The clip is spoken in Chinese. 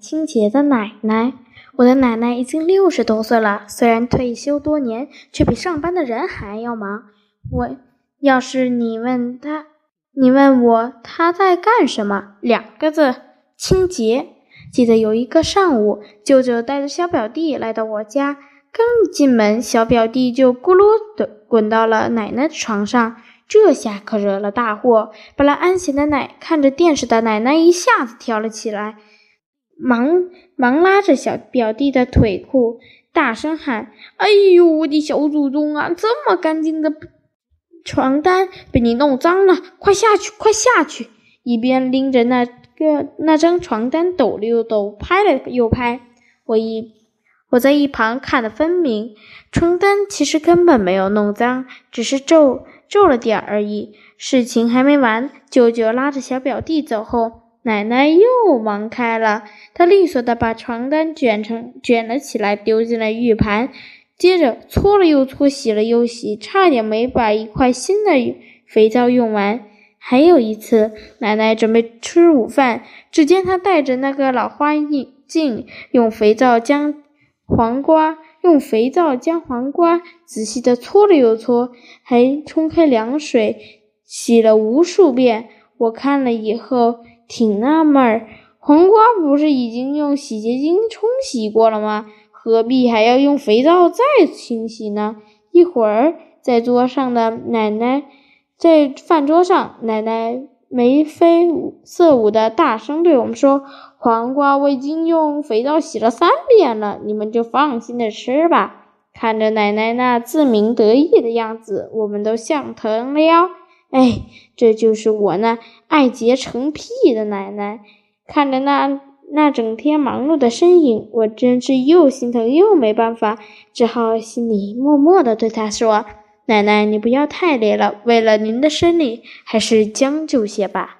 清洁的奶奶，我的奶奶已经六十多岁了，虽然退休多年，却比上班的人还要忙。我要是你问他，你问我他在干什么？两个字：清洁。记得有一个上午，舅舅带着小表弟来到我家，刚进门，小表弟就咕噜的滚到了奶奶的床上。这下可惹了大祸。本来安闲的奶看着电视的奶奶一下子跳了起来，忙忙拉着小表弟的腿裤，大声喊：“哎呦，我的小祖宗啊！这么干净的床单被你弄脏了，快下去，快下去！”一边拎着那个那张床单抖了又抖，拍了又拍。我一我在一旁看得分明，床单其实根本没有弄脏，只是皱。皱了点而已，事情还没完。舅舅拉着小表弟走后，奶奶又忙开了。她利索地把床单卷成卷了起来，丢进了浴盘，接着搓了又搓，洗了又洗，差点没把一块新的肥皂用完。还有一次，奶奶准备吃午饭，只见她戴着那个老花镜，用肥皂将黄瓜。用肥皂将黄瓜仔细的搓了又搓，还冲开凉水洗了无数遍。我看了以后挺纳闷儿，黄瓜不是已经用洗洁精冲洗过了吗？何必还要用肥皂再清洗呢？一会儿，在桌上的奶奶，在饭桌上，奶奶眉飞色舞的大声对我们说。黄瓜我已经用肥皂洗了三遍了，你们就放心的吃吧。看着奶奶那自鸣得意的样子，我们都笑疼了。哎，这就是我那爱结成癖的奶奶。看着那那整天忙碌的身影，我真是又心疼又没办法，只好心里默默的对她说：“奶奶，你不要太累了，为了您的身体，还是将就些吧。”